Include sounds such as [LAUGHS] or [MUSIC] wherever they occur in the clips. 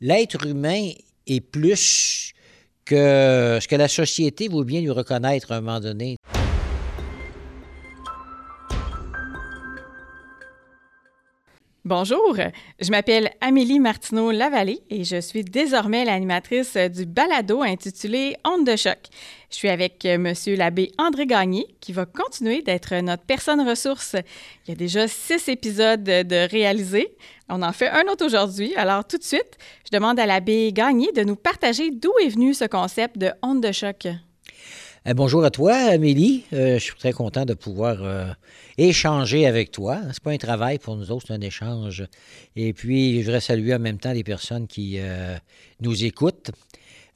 l'être humain est plus que ce que la société veut bien lui reconnaître à un moment donné. Bonjour, je m'appelle Amélie Martineau-Lavallée et je suis désormais l'animatrice du balado intitulé Onde de choc. Je suis avec euh, Monsieur l'abbé André Gagné qui va continuer d'être notre personne ressource. Il y a déjà six épisodes de réalisés. On en fait un autre aujourd'hui. Alors tout de suite, je demande à l'abbé Gagné de nous partager d'où est venu ce concept de Onde de choc. Euh, bonjour à toi, Amélie. Euh, je suis très content de pouvoir euh, échanger avec toi. C'est pas un travail pour nous autres, c'est un échange. Et puis, je voudrais saluer en même temps les personnes qui nous écoutent.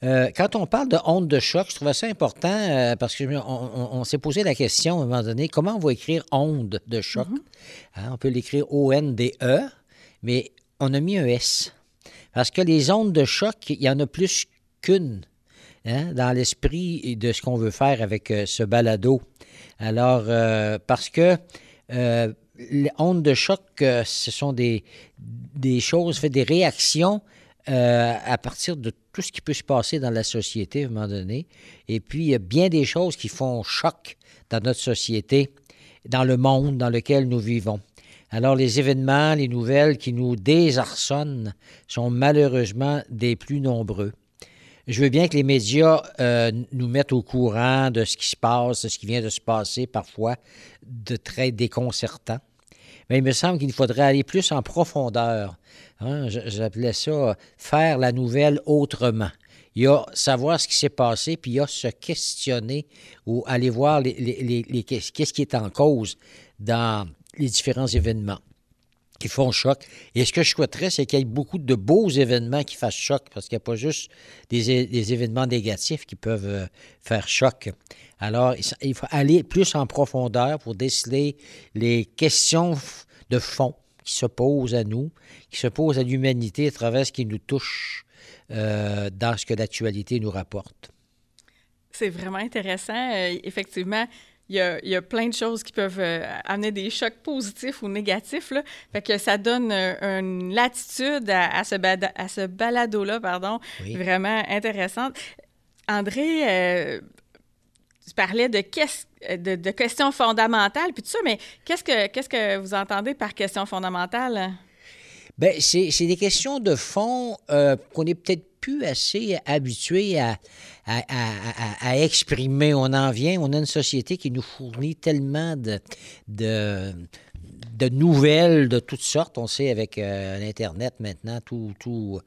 quand on parle de honte de choc, je trouvais ça important parce qu'on on, s'est posé la question à un moment donné comment on va écrire onde de choc? Mm-hmm. Hein, on peut l'écrire O-N-D-E, mais on a mis un S. Parce que les ondes de choc, il y en a plus qu'une. Hein, dans l'esprit de ce qu'on veut faire avec euh, ce balado. Alors, euh, parce que euh, les ondes de choc, ce sont des, des choses, fait, des réactions à partir de tout ce qui peut se passer dans la société à un moment donné. Et puis, il y a bien des choses qui font choc dans notre société, dans le monde dans lequel nous vivons. Alors, les événements, les nouvelles qui nous désarçonnent sont malheureusement des plus nombreux. Je veux bien que les médias euh, nous mettent au courant de ce qui se passe, de ce qui vient de se passer, parfois de très déconcertant. Mais il me semble qu'il faudrait aller plus en profondeur. Hein. J'appelais ça faire la nouvelle autrement. Il y a savoir ce qui s'est passé, puis il y a se questionner ou aller voir les, qu'est-ce qui est en cause dans les différents événements qui font choc. Et ce que je souhaiterais, c'est qu'il y ait beaucoup de beaux événements qui fassent choc, parce qu'il n'y a pas juste des, événements négatifs qui peuvent euh, faire choc. Alors, il faut aller plus en profondeur pour déceler les questions de fond qui se posent à nous, qui se posent à l'humanité à travers ce qui nous touche euh, dans ce que l'actualité nous rapporte. C'est vraiment intéressant. Euh, effectivement, il y, a, plein de choses qui peuvent euh, amener des chocs positifs ou négatifs. Là. Fait que ça donne euh, une latitude à, ce, à ce balado-là, pardon, vraiment intéressante. André, euh, tu parlais de, de, de, questions fondamentales, puis tout ça, mais qu'est-ce que, qu'est-ce que vous entendez par questions fondamentales? Bien, c'est, des questions de fond qu'on est peut-être plus assez habitué à, à, exprimer. On en vient, on a une société qui nous fournit tellement de, de, de nouvelles de toutes sortes. On sait avec euh, l'Internet maintenant, tout, tout,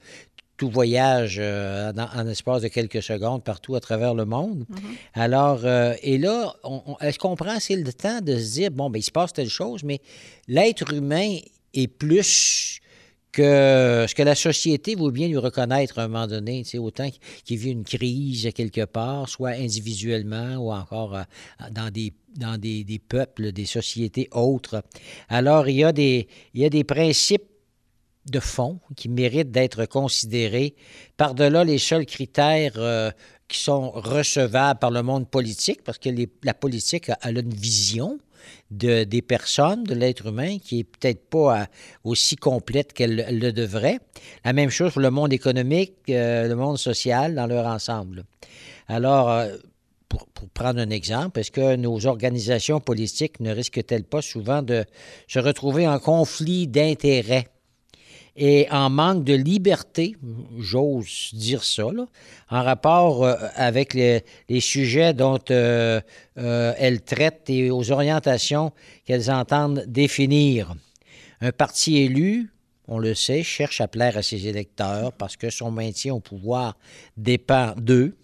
tout voyage euh, en, l'espace de quelques secondes partout à travers le monde. Mm-hmm. Alors, euh, et là, est-ce qu'on prend assez le temps de se dire, bon, ben, il se passe telle chose, mais l'être humain est plus que que la société veut bien lui reconnaître à un moment donné, autant qu'il vit une crise quelque part, soit individuellement ou encore euh, dans des dans des, des, peuples, des sociétés autres. Alors, il y a des, il y a des principes de fond qui méritent d'être considérés par-delà les seuls critères euh, qui sont recevables par le monde politique, parce que la politique a, une vision, de, des personnes, de l'être humain, qui est peut-être pas euh, aussi complète qu'elle le devrait. La même chose pour le monde économique, euh, le monde social dans leur ensemble. Alors, euh, pour, pour, prendre un exemple, est-ce que nos organisations politiques ne risquent-elles pas souvent de se retrouver en conflit d'intérêts? Et en manque de liberté, j'ose dire ça, en rapport euh, avec les, sujets dont euh, euh, elles traitent et aux orientations qu'elles entendent définir. Un parti élu, on le sait, cherche à plaire à ses électeurs parce que son maintien au pouvoir dépend d'eux.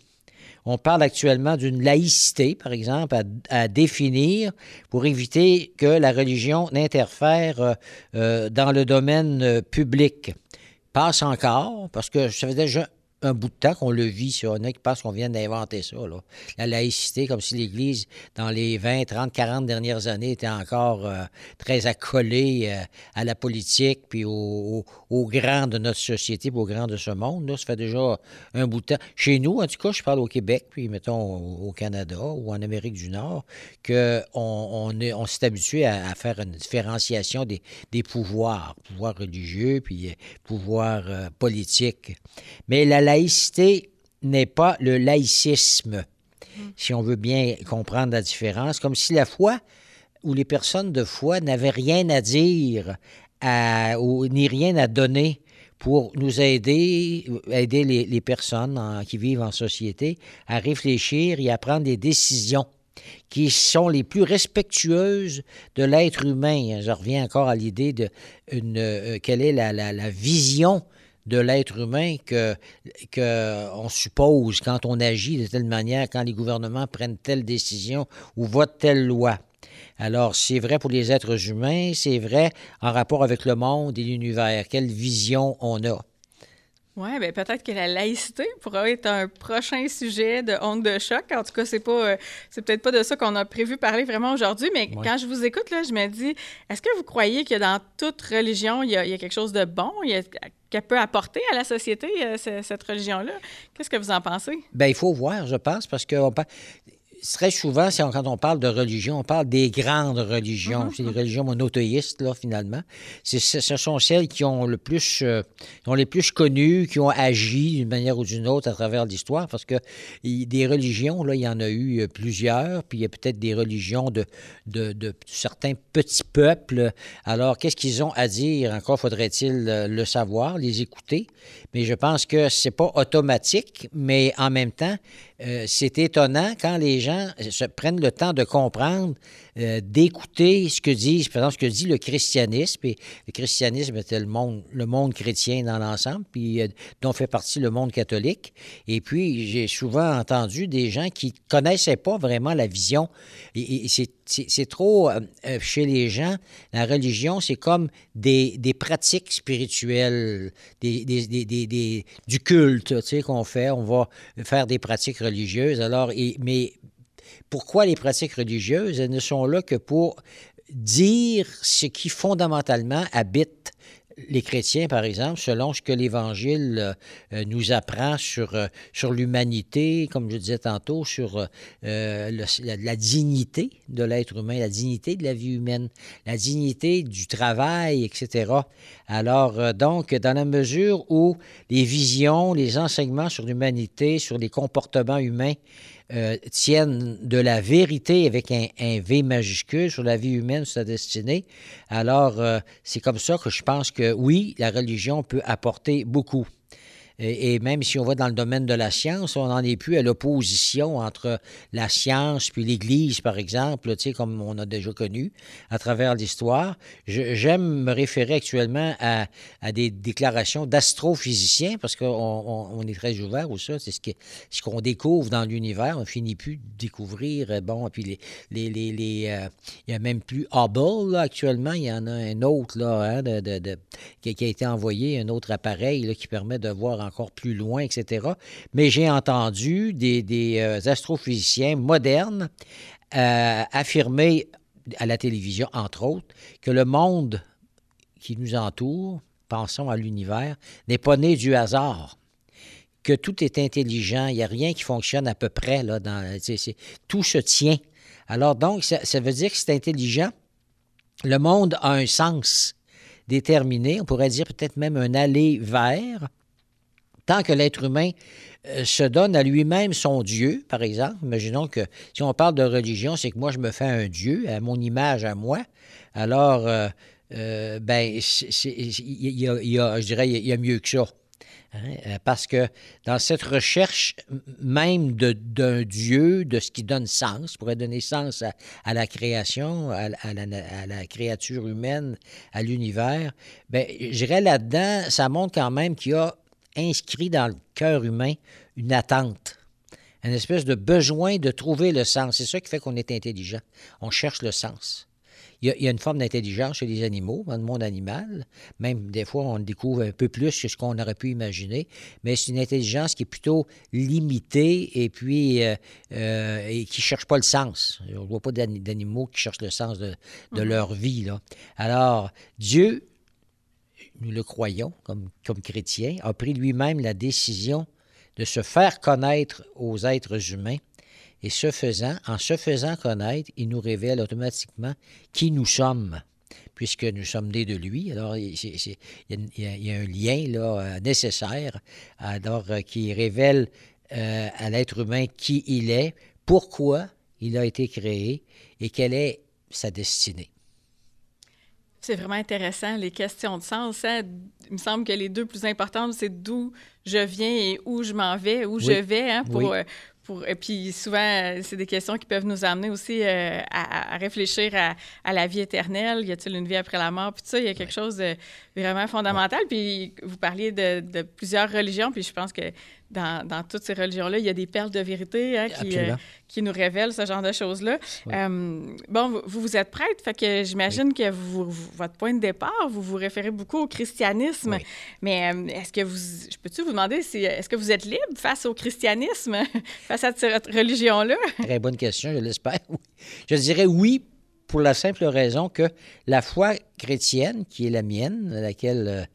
On parle actuellement d'une laïcité, par exemple, à, définir pour éviter que la religion n'interfère euh, euh, dans le domaine euh, public. Passe encore, parce que fait déjà un bout de temps qu'on le vit, ça. On a qui qu'on vient d'inventer ça, là. La laïcité, comme si l'Église, dans les 20, 30, 40 dernières années, était encore euh, très accolée euh, à la politique, puis au, grands de notre société, puis aux grands de ce monde. Là. Ça fait déjà un bout de temps. Chez nous, en tout cas, je parle au Québec, puis mettons au Canada ou en Amérique du Nord, qu'on on, s'est habitué à, faire une différenciation des, des pouvoirs, pouvoir religieux, puis euh, pouvoir politique. Mais la laïcité n'est pas le laïcisme, si on veut bien comprendre la différence, comme si la foi ou les personnes de foi n'avaient rien à dire ou ni rien à donner pour nous aider, aider les, personnes qui vivent en société à réfléchir et à prendre des décisions qui sont les plus respectueuses de l'être humain. Je reviens encore à l'idée de euh, quelle est la vision de l'être humain que, que on suppose quand on agit de telle manière, quand les gouvernements prennent telle décision ou votent telle loi. Alors, c'est vrai pour les êtres humains, c'est vrai en rapport avec le monde et l'univers. Quelle vision on a? Oui, bien peut-être que la laïcité pourrait être un prochain sujet de honte de choc. En tout cas, c'est pas euh, c'est peut-être pas de ça qu'on a prévu parler vraiment aujourd'hui, mais quand je vous écoute, là, je me dis, est-ce que vous croyez que dans toute religion, il y a, quelque chose de bon, qu'elle peut apporter à la société, euh, cette religion-là? Qu'est-ce que vous en pensez? Bien, il faut voir, je pense, parce que très souvent, quand on parle de religion, on parle des grandes religions. Mm-hmm. C'est les religions monothéistes, là, finalement. Ce sont celles qui ont le plus, euh, ont les plus connues, qui ont agi d'une manière ou d'une autre à travers l'histoire, parce que des religions, là, il y en a eu euh, plusieurs, puis il y a peut-être des religions de, de, de, certains petits peuples. Alors, qu'est-ce qu'ils ont à dire? Encore faudrait-il euh, le savoir, les écouter. Mais je pense que c'est pas automatique, mais en même temps, euh, c'est étonnant quand les gens se prennent le temps de comprendre, euh, d'écouter ce que disent, par exemple, ce que dit le christianisme. Et le christianisme était le monde, le monde chrétien dans l'ensemble, puis euh, dont fait partie le monde catholique. Et puis, j'ai souvent entendu des gens qui connaissaient pas vraiment la vision. Et, c'est trop, chez les gens, la religion, c'est comme des, des, pratiques spirituelles, des, des, du culte tu sais, qu'on fait. On va faire des pratiques religieuses. Alors, mais pourquoi les pratiques religieuses? Elles ne sont là que pour dire ce qui fondamentalement habite les chrétiens, par exemple, selon ce que l'Évangile euh, nous apprend sur, euh, sur l'humanité, comme je disais tantôt, sur euh, la, dignité de l'être humain, la dignité de la vie humaine, la dignité du travail, etc. Alors, donc, dans la mesure où les visions, les enseignements sur l'humanité, sur les comportements humains euh, tiennent de la vérité avec un, V majuscule sur la vie humaine, sur sa destinée. Alors, euh, c'est comme ça que je pense que oui, la religion peut apporter beaucoup. Et, même si on va dans le domaine de la science, on n'en est plus à l'opposition entre la science puis l'Église, par exemple, tu sais, comme on a déjà connu à travers l'histoire. J'aime me référer actuellement à, des déclarations d'astrophysiciens parce qu'on on, est très ouvert ou ça. C'est ce qu'on découvre dans l'univers. On finit plus de découvrir. Euh, bon, et puis les, les, les, euh, il n'y a même plus Hubble actuellement. Il y en a un autre là, hein, de, de, qui, a été envoyé, un autre appareil qui permet de voir encore plus loin, etc. Mais j'ai entendu des, euh, astrophysiciens modernes euh, affirmer à la télévision, entre autres, que le monde qui nous entoure, pensons à l'univers, n'est pas né du hasard que tout est intelligent, il n'y a rien qui fonctionne à peu près, là, dans, tout se tient. Alors donc, ça, ça veut dire que c'est intelligent. Le monde a un sens déterminé, on pourrait dire peut-être même un aller vers, tant que l'être humain euh, se donne à lui-même son Dieu, par exemple, imaginons que si on parle de religion, c'est que moi je me fais un Dieu, à mon image, à moi, alors, euh, euh, ben, il y, a, je dirais, il y a mieux que ça. Hein, parce que dans cette recherche même d'un Dieu, de ce qui donne sens, pourrait donner sens à, la création, à, la, créature humaine, à l'univers, ben, je dirais là-dedans, ça montre quand même qu'il y a inscrit dans le cœur humain une attente, une espèce de besoin de trouver le sens. C'est ça qui fait qu'on est intelligent. On cherche le sens. il y, a, une forme d'intelligence chez les animaux, dans le monde animal. Même des fois, on découvre un peu plus que ce qu'on aurait pu imaginer. Mais c'est une intelligence qui est plutôt limitée et puis euh, euh, et qui ne cherche pas le sens. On ne voit pas d'animaux qui cherchent le sens de, mm-hmm. leur vie. Là. Alors, Dieu, nous le croyons comme, chrétiens, a pris lui-même la décision de se faire connaître aux êtres humains et ce faisant, en se faisant connaître, il nous révèle automatiquement qui nous sommes, puisque nous sommes nés de lui. Alors, il y, a un lien là, euh, nécessaire alors, euh, qui révèle euh, à l'être humain qui il est, pourquoi il a été créé et quelle est sa destinée. C'est vraiment intéressant, les questions de sens. Hein. Il me semble que les deux plus importantes, c'est d'où je viens et où je m'en vais, où je vais, hein, pour, et puis souvent, c'est des questions qui peuvent nous amener aussi euh, à, réfléchir à, la vie éternelle. Y a-t-il une vie après la mort? Puis ça, il y a quelque chose de vraiment fondamental. Puis vous parliez de, de, plusieurs religions, puis je pense que dans, toutes ces religions-là, il y a des perles de vérité hein, qui, euh, qui, nous révèlent ce genre de choses-là. Euh, bon, vous, vous êtes prêtre, fait que j'imagine que vous, votre point de départ, vous vous référez beaucoup au christianisme. Mais euh, est-ce que vous, je peux-tu vous demander, est-ce que vous êtes libre face au christianisme, [LAUGHS] face à cette religion-là? Très bonne question, je l'espère. Je dirais oui pour la simple raison que la foi chrétienne, qui est la mienne, à laquelle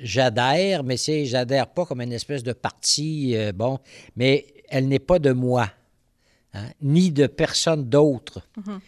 j'adhère, mais c'est j'adhère pas comme une espèce de parti, euh, bon, mais elle n'est pas de moi, hein, ni de personne d'autre mhm.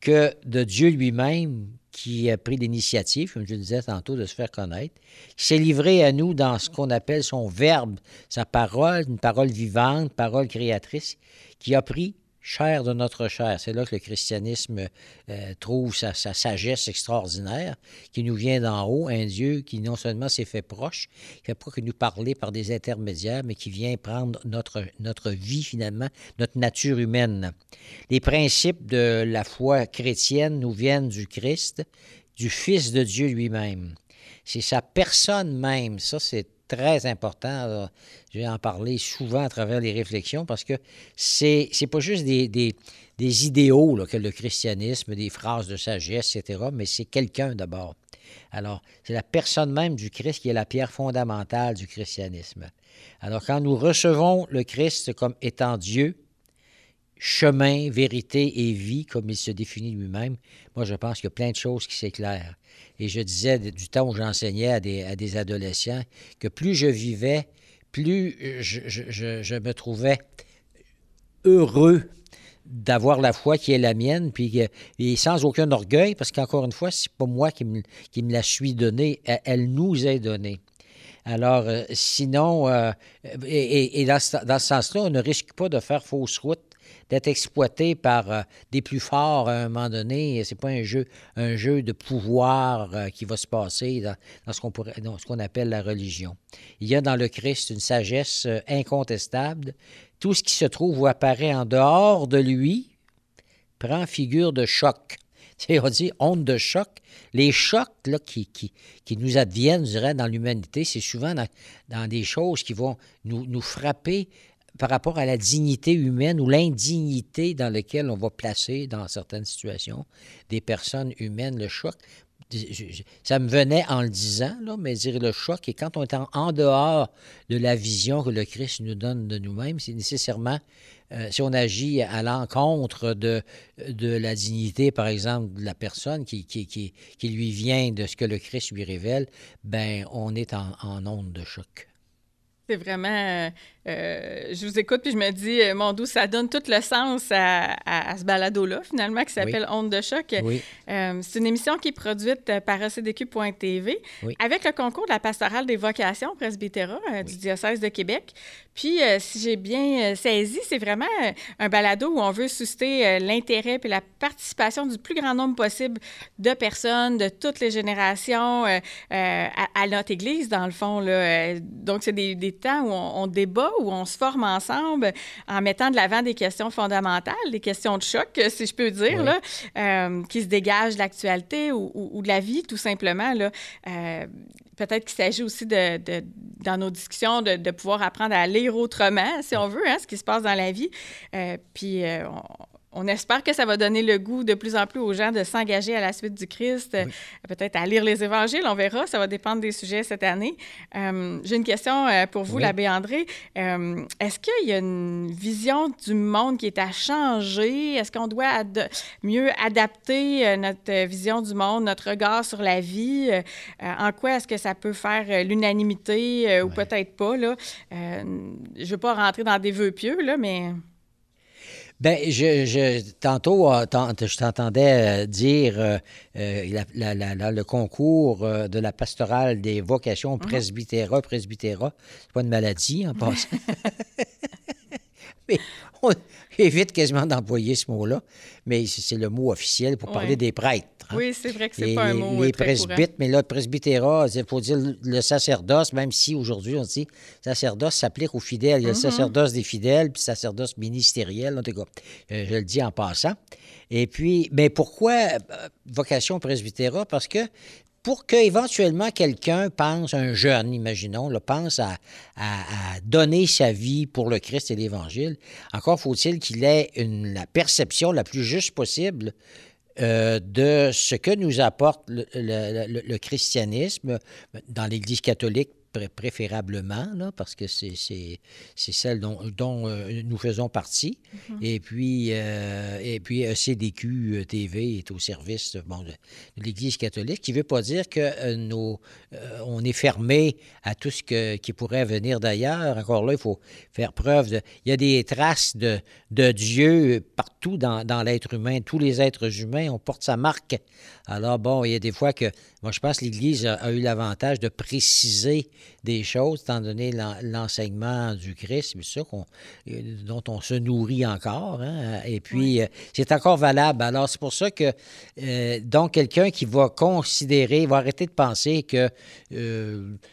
que de Dieu lui-même qui a pris l'initiative, comme je le disais tantôt, de se faire connaître, qui s'est livré à nous dans ce qu'on appelle son verbe, sa parole, une parole vivante, parole créatrice, qui a pris chair de notre chair. C'est là que le christianisme euh, trouve sa, sagesse extraordinaire, qui nous vient d'en haut, un Dieu qui non seulement s'est fait proche, qui fait pas que nous parler par des intermédiaires, mais qui vient prendre notre, notre vie finalement, notre nature humaine. Les principes de la foi chrétienne nous viennent du Christ, du Fils de Dieu lui-même. C'est sa personne même, ça c'est très important. Je vais en parler souvent à travers les réflexions parce que c'est n'est pas juste des, des, des idéaux là, que le christianisme, des phrases de sagesse, etc., mais c'est quelqu'un d'abord. Alors, c'est la personne même du Christ qui est la pierre fondamentale du christianisme. Alors, quand nous recevons le Christ comme étant Dieu, chemin, vérité et vie, comme il se définit lui-même, moi, je pense qu'il y a plein de choses qui s'éclairent. Et je disais du temps où j'enseignais à des, à des, adolescents que plus je vivais, plus je, je, je me trouvais heureux d'avoir la foi qui est la mienne, puis et sans aucun orgueil, parce qu'encore une fois, c'est pas moi qui me, qui me la suis donnée, elle nous est donnée. Alors, euh, sinon, euh, et, et, dans ce, dans ce sens-là, on ne risque pas de faire fausse route d'être exploité par euh, des plus forts à un moment donné. C'est pas un jeu, un jeu de pouvoir euh, qui va se passer dans, ce qu'on appelle la religion. Il y a dans le Christ une sagesse euh, incontestable. Tout ce qui se trouve ou apparaît en dehors de lui prend figure de choc. [LAUGHS] on dit onde de choc. Les chocs là, qui, qui, qui nous adviennent, je dirais, dans l'humanité, c'est souvent dans, dans, des choses qui vont nous, nous frapper par rapport à la dignité humaine ou l'indignité dans laquelle on va placer dans certaines situations des personnes humaines, le choc. Ça me venait en le disant, là, mais dire le choc, et quand on est en, dehors de la vision que le Christ nous donne de nous-mêmes, c'est nécessairement, euh, si on agit à l'encontre de, de la dignité, par exemple, de la personne qui, qui, qui, qui, lui vient de ce que le Christ lui révèle, ben on est en, en onde de choc. C'est vraiment. Euh, euh, je vous écoute puis je me dis, euh, mon doux, ça donne tout le sens à, ce balado-là, finalement, qui s'appelle Onde de choc. c'est une émission qui est produite par ECDQ.tv avec le concours de la pastorale des vocations presbytéra du diocèse de Québec. Puis, si j'ai bien saisi, c'est vraiment un balado où on veut susciter l'intérêt et la participation du plus grand nombre possible de personnes de toutes les générations à, notre Église, dans le fond. Là. Donc, c'est des temps où on, débat, où on se forme ensemble en mettant de l'avant des questions fondamentales, des questions de choc, si je peux dire, là, euh, qui se dégagent de l'actualité ou, de la vie, tout simplement. Là. Euh, peut-être qu'il s'agit aussi de, dans nos discussions de, pouvoir apprendre à lire autrement, si on veut, hein, ce qui se passe dans la vie. Euh, puis on espère que ça va donner le goût de plus en plus aux gens de s'engager à la suite du Christ, euh, peut-être à lire les évangiles, on verra, ça va dépendre des sujets cette année. Euh, j'ai une question euh, pour vous, l'abbé André. Est-ce qu'il y a une vision du monde qui est à changer? Est-ce qu'on doit mieux adapter notre vision du monde, notre regard sur la vie? en quoi est-ce que ça peut faire l'unanimité ou peut-être pas? Là? je ne veux pas rentrer dans des vœux pieux, là, mais... Bien, je, tantôt, euh, je t'entendais euh, dire euh, le concours de la pastorale des vocations mhm. presbytéra, presbytéra. C'est pas une maladie en [LAUGHS] passant. [LAUGHS] Mais on évite quasiment d'employer ce mot-là, mais c'est le mot officiel pour parler des prêtres. Hein. Oui, c'est vrai que c'est pas un mot. Les presbytes, mais là, le presbytérat, il faut dire le sacerdoce, même si aujourd'hui on dit sacerdoce s'applique aux fidèles. Il y a le mm-hmm. sacerdoce des fidèles, puis le sacerdoce ministériel, en tout cas. Euh, je le dis en passant. Et puis, mais pourquoi euh, vocation presbytérat? Parce que pour qu'éventuellement quelqu'un pense, un jeune, imaginons, le pense à, donner sa vie pour le Christ et l'Évangile, encore faut-il qu'il ait la perception la plus juste possible euh, de ce que nous apporte le, christianisme dans l'Église catholique préférablement, là, parce que c'est celle dont, dont euh, nous faisons partie. Mm-hmm. Et puis, euh, et puis CDQ euh, TV est au service bon, de, l'Église catholique, qui ne veut pas dire que nos, on est fermé à tout ce que, qui pourrait venir d'ailleurs. Encore là, il faut faire preuve de... Il y a des traces de, de Dieu partout dans, dans l'être humain. Tous les êtres humains, on porte sa marque. Alors, bon, il y a des fois que... Moi, je pense que l'Église a eu l'avantage de préciser des choses, étant donné l'enseignement du Christ, c'est ça euh, dont on se nourrit encore. Hein. Et puis, euh, c'est encore valable. Alors, c'est pour ça que, euh, donc, quelqu'un qui va considérer, va arrêter de penser que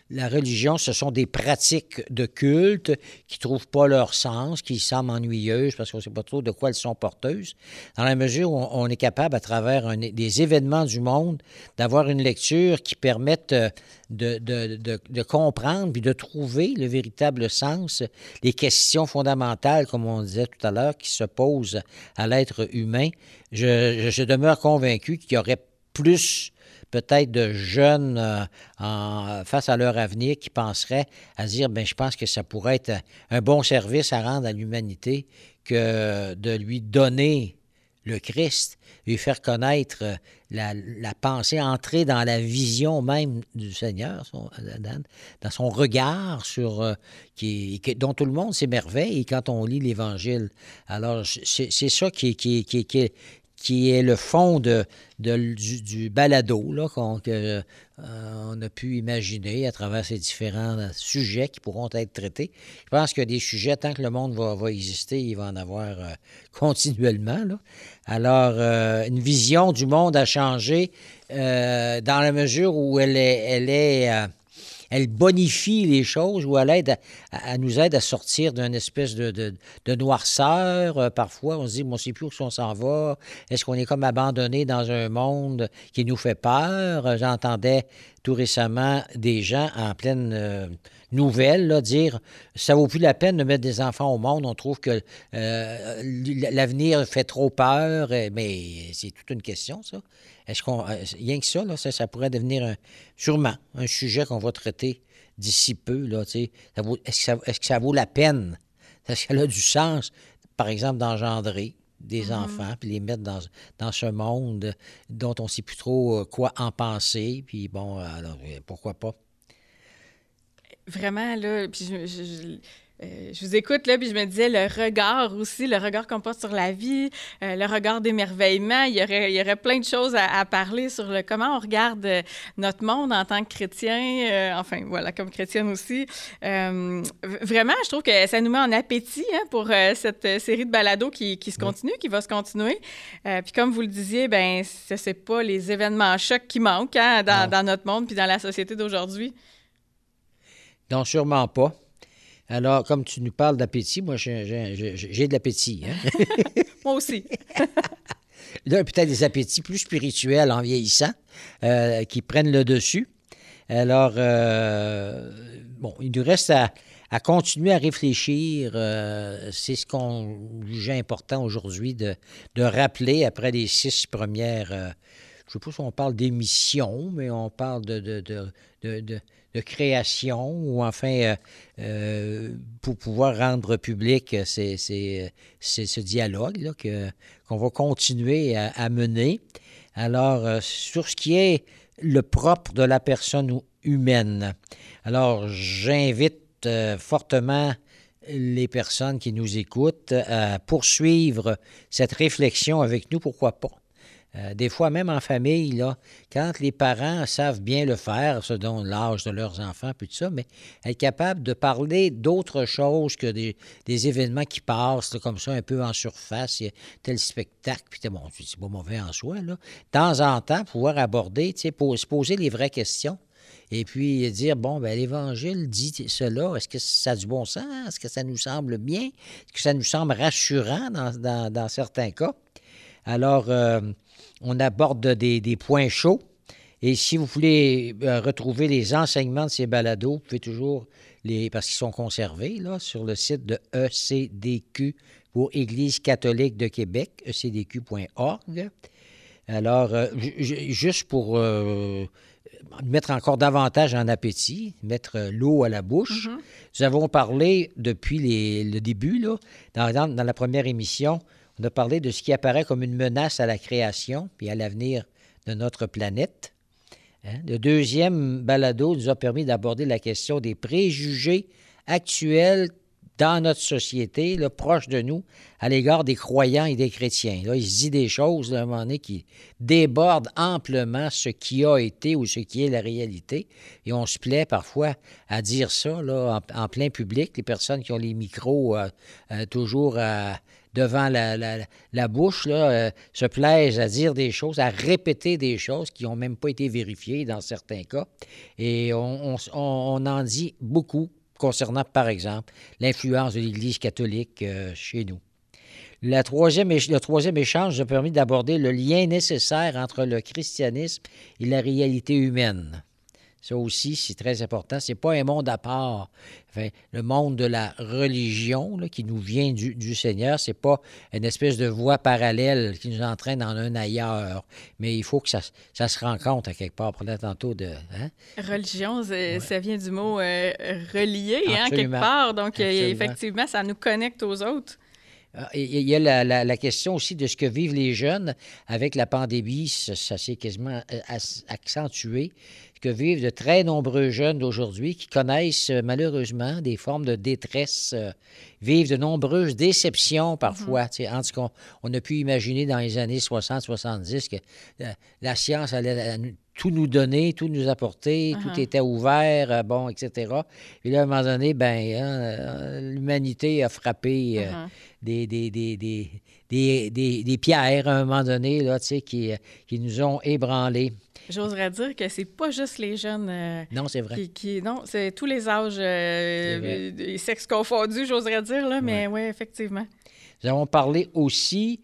la religion, ce sont des pratiques de culte qui ne trouvent pas leur sens, qui semblent ennuyeuses parce qu'on ne sait pas trop de quoi elles sont porteuses, dans la mesure où on, est capable, à travers des événements du monde, d'avoir une lecture qui permette de, de, comprendre puis de trouver le véritable sens, les questions fondamentales, comme on disait tout à l'heure, qui se posent à l'être humain, je, demeure convaincu qu'il y aurait plus peut-être de jeunes euh, face à leur avenir qui penseraient à dire, ben je pense que ça pourrait être un bon service à rendre à l'humanité que de lui donner le Christ, lui faire connaître euh, la, pensée, entrer dans la vision même du Seigneur, dans son regard sur euh, qui, dont tout le monde s'émerveille quand on lit l'Évangile. Alors, c'est ça qui, qui, qui, qui est le fond de, du, balado qu'on euh, a pu imaginer à travers ces différents sujets qui pourront être traités. Je pense que des sujets, tant que le monde va, exister, il va en avoir euh, [LAUGHS] continuellement. Alors, euh, une vision du monde a changé dans la mesure où elle est elle bonifie les choses ou elle aide à, nous aide à sortir d'une espèce de, noirceur. Euh, parfois, on se dit, on ne sait plus où on s'en va? Est-ce qu'on est comme abandonné dans un monde qui nous fait peur? Euh, j'entendais tout récemment des gens en pleine euh, nouvelle dire ça vaut plus la peine de mettre des enfants au monde. On trouve que l'avenir fait trop peur. Mais c'est toute une question, ça. Est-ce qu'on. Euh, rien que ça, là, ça, pourrait devenir sûrement un sujet qu'on va traiter d'ici peu. Là, est-ce, que ça, vaut la peine? Est-ce qu'elle a du sens, par exemple, d'engendrer des mm-hmm. enfants, puis les mettre dans, dans ce monde dont on ne sait plus trop euh, quoi en penser. Puis bon, alors euh, pourquoi pas? Vraiment, là, puis je euh, je vous écoute là, puis je me disais le regard aussi, le regard qu'on porte sur la vie, euh, le regard d'émerveillement. Il y aurait, il y aurait plein de choses à, parler sur le comment on regarde euh, notre monde en tant que chrétien, enfin voilà, comme chrétienne aussi. vraiment, je trouve que ça nous met en appétit hein, pour cette série de balados qui, qui, se continue, qui va se continuer. puis comme vous le disiez, ben ce c'est pas les événements chocs qui manquent hein, dans, dans notre monde puis dans la société d'aujourd'hui. Non, sûrement pas. Alors, comme tu nous parles d'appétit, moi, j'ai de l'appétit. Hein? [LAUGHS] moi aussi. [LAUGHS] Là, peut-être des appétits plus spirituels en vieillissant euh, qui prennent le dessus. Alors, euh, bon, il nous reste à, continuer à réfléchir. c'est ce qu'on juge important aujourd'hui de, de, rappeler après les six premières. je ne sais pas si on parle d'émission, mais on parle de, de de création ou enfin euh, euh, pour pouvoir rendre public euh, ce dialogue qu'on va continuer à, mener. Alors, sur ce qui est le propre de la personne humaine, alors j'invite fortement les personnes qui nous écoutent à poursuivre cette réflexion avec nous, pourquoi pas? Euh, des fois, même en famille, là, quand les parents savent bien le faire, ce dont l'âge de leurs enfants, puis tout ça, mais être capable de parler d'autre chose que des, événements qui passent comme ça, un peu en surface, tel spectacle, puis bon, c'est pas mauvais en soi, là. De temps en temps, pouvoir aborder, tu sais, se poser les vraies questions. Et puis dire, bon, ben, l'Évangile dit cela, est-ce que ça a du bon sens? Est-ce que ça nous semble bien? Est-ce que ça nous semble rassurant dans, certains cas? Alors, euh, on aborde des, points chauds. Et si vous voulez euh, retrouver les enseignements de ces balados, vous pouvez toujours les. parce qu'ils sont conservés là, sur le site de ECDQ pour Église catholique de Québec, ecdq.org. Alors, euh, juste pour euh, mettre encore davantage en appétit, mettre l'eau à la bouche, mm-hmm. nous avons parlé depuis le début, là, dans, dans la première émission, on a parlé de ce qui apparaît comme une menace à la création et à l'avenir de notre planète. Hein? Le deuxième balado nous a permis d'aborder la question des préjugés actuels dans notre société, là, proche de nous, à l'égard des croyants et des chrétiens. Là, il se dit des choses, à un moment donné, qui débordent amplement ce qui a été ou ce qui est la réalité. Et on se plaît parfois à dire ça en, plein public. Les personnes qui ont les micros euh, euh, toujours à devant la, bouche, euh, se plaisent à dire des choses, à répéter des choses qui n'ont même pas été vérifiées dans certains cas. Et on, en dit beaucoup concernant, par exemple, l'influence de l'Église catholique euh, chez nous. Le troisième échange a permis d'aborder le lien nécessaire entre le christianisme et la réalité humaine. Ça aussi, c'est très important. C'est pas un monde à part. le monde de la religion qui nous vient du, du Seigneur, c'est pas une espèce de voie parallèle qui nous entraîne dans un ailleurs. Mais il faut que ça, ça se rencontre à quelque part. On tantôt de. Hein? Religion, ça vient du mot euh, relier, hein, quelque part. Donc, euh, effectivement, ça nous connecte aux autres. Ah, il y a la, question aussi de ce que vivent les jeunes avec la pandémie. Ça, s'est quasiment euh, accentué. Que vivent de très nombreux jeunes d'aujourd'hui qui connaissent euh, malheureusement des formes de détresse, euh, vivent de nombreuses déceptions parfois. Mm-hmm. En tout cas, on a pu imaginer dans les années 60-70 que la science allait tout nous donner, tout nous apporter, tout uh-huh. était ouvert, euh, bon, etc. Et là, à un moment donné, ben, hein, euh, l'humanité a frappé euh, uh-huh. des, des, des, des, pierres à un moment donné, là, tu sais, qui, qui nous ont ébranlés. J'oserais dire que c'est pas juste les jeunes. non, c'est vrai. Qui, non, c'est tous les âges, sexes confondus, j'oserais dire, là, mais oui, ouais, effectivement. Nous avons parlé aussi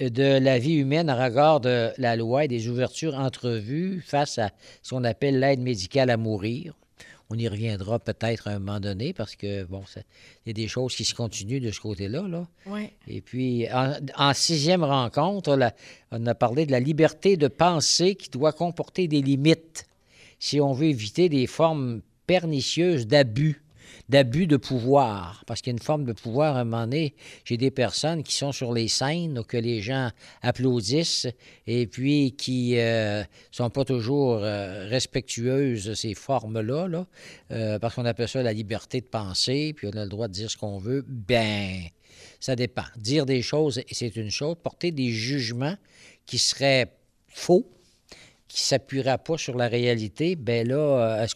de la vie humaine en regard de la loi et des ouvertures entrevues face à ce qu'on appelle l'aide médicale à mourir. On y reviendra peut-être à un moment donné parce que, bon, il y a des choses qui se continuent de ce côté-là. Là. Et puis, en, sixième rencontre, on a parlé de la liberté de penser qui doit comporter des limites si on veut éviter des formes pernicieuses d'abus d'abus de pouvoir, parce qu'il y a une forme de pouvoir à un moment donné. J'ai des personnes qui sont sur les scènes, que les gens applaudissent, et puis qui ne euh, sont pas toujours euh, respectueuses de ces formes-là, là, euh, parce qu'on appelle ça la liberté de penser, puis on a le droit de dire ce qu'on veut. Ben, ça dépend. Dire des choses, c'est une chose. Porter des jugements qui seraient faux, qui ne s'appuiera pas sur la réalité, ben là, euh,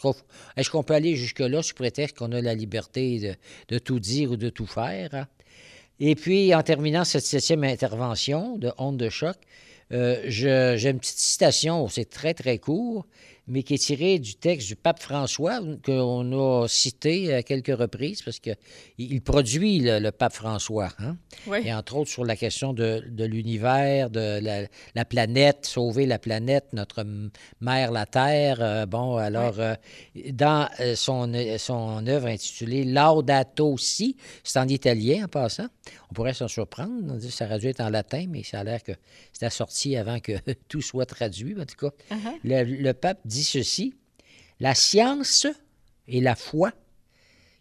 est-ce qu'on peut aller jusque-là? Sous prétexte qu'on a la liberté de, tout dire ou de tout faire? Hein? Et puis, en terminant cette septième intervention de Honte de choc, euh, j'ai une petite citation, c'est très, très court, mais qui est tiré du texte du pape François, qu'on a cité à quelques reprises, parce qu'il il produit le, pape François. Hein? Et entre autres sur la question de, l'univers, de la, planète, sauver la planète, notre mère, la Terre. Euh, bon, alors, euh, dans euh, son, son œuvre intitulée Laudato Si, c'est en italien en passant. On pourrait s'en surprendre, ça aurait dû être en latin, mais ça a l'air que c'est assorti avant que [LAUGHS] tout soit traduit. En tout cas, uh-huh. le, pape dit ceci La science et la foi,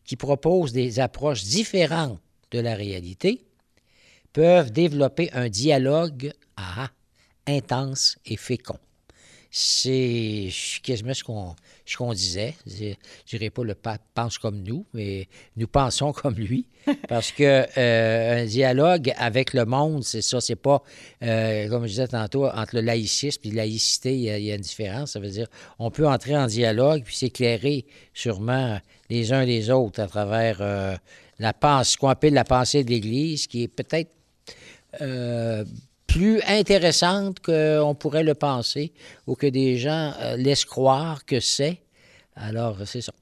qui proposent des approches différentes de la réalité, peuvent développer un dialogue ah, intense et fécond c'est quasiment ce qu'on ce qu'on disait. Je dirais pas le pape pense comme nous, mais nous pensons comme lui. [LAUGHS] Parce que euh, un dialogue avec le monde, c'est ça, c'est pas, euh, comme je disais tantôt, entre le laïcisme et la laïcité, il y, a, une différence. Ça veut dire on peut entrer en dialogue puis s'éclairer sûrement les uns les autres à travers euh, la pensée, ce qu'on appelle la pensée de l'Église, qui est peut-être plus intéressante qu'on pourrait le penser ou que des gens euh, laissent croire que c'est. Alors, c'est ça.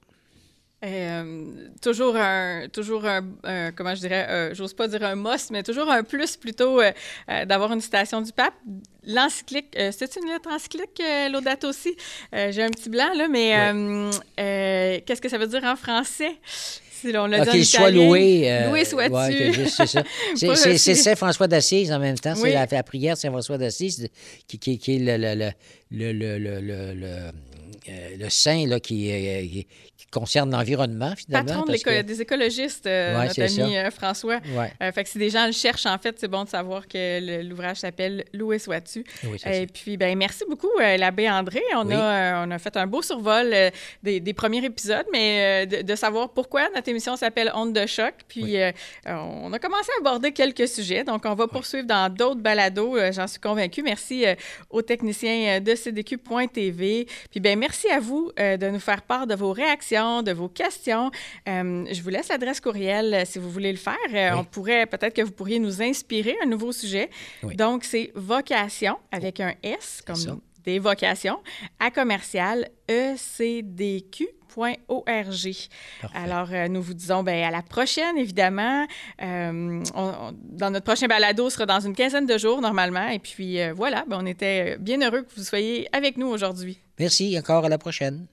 Euh, toujours un, toujours un, comment je dirais, euh, j'ose pas dire un must, mais toujours un plus plutôt d'avoir une citation du pape. L'encyclique, c'est une lettre encyclique, Laudato aussi. J'ai un petit blanc là, mais qu'est-ce que ça veut dire en français? On l'a Qu'il soit loué. Euh, loué sois-tu. c'est ça. [LAUGHS] C'est Saint-François d'Assise en même temps. C'est la, la, prière de Saint-François d'Assise qui, qui, qui, est le, le, le, le, le euh, le saint là, qui, euh, qui, concerne l'environnement, finalement. Patron des écologistes, euh, notre ami François. fait que si des gens le cherchent, en fait, c'est bon de savoir que l'ouvrage s'appelle Loué sois-tu. Et puis, ben merci beaucoup, l'abbé André. On, a, on a fait un beau survol des, des, premiers épisodes, mais de, savoir pourquoi notre émission s'appelle Onde de choc. Puis, on a commencé à aborder quelques sujets. Donc, on va poursuivre dans d'autres balados, j'en suis convaincue. Merci aux techniciens de cdq.tv. Puis, ben merci Merci à vous euh, de nous faire part de vos réactions, de vos questions. Euh, je vous laisse l'adresse courriel euh, si vous voulez le faire. On pourrait, peut-être que vous pourriez nous inspirer un nouveau sujet. Donc, c'est vocation avec un S comme des vocations à commercial ecdq alors, nous vous disons ben, à la prochaine, évidemment. dans notre prochain balado, sera dans une quinzaine de jours, normalement. Et puis, voilà, ben, on était bien heureux que vous soyez avec nous aujourd'hui. Merci, encore à la prochaine.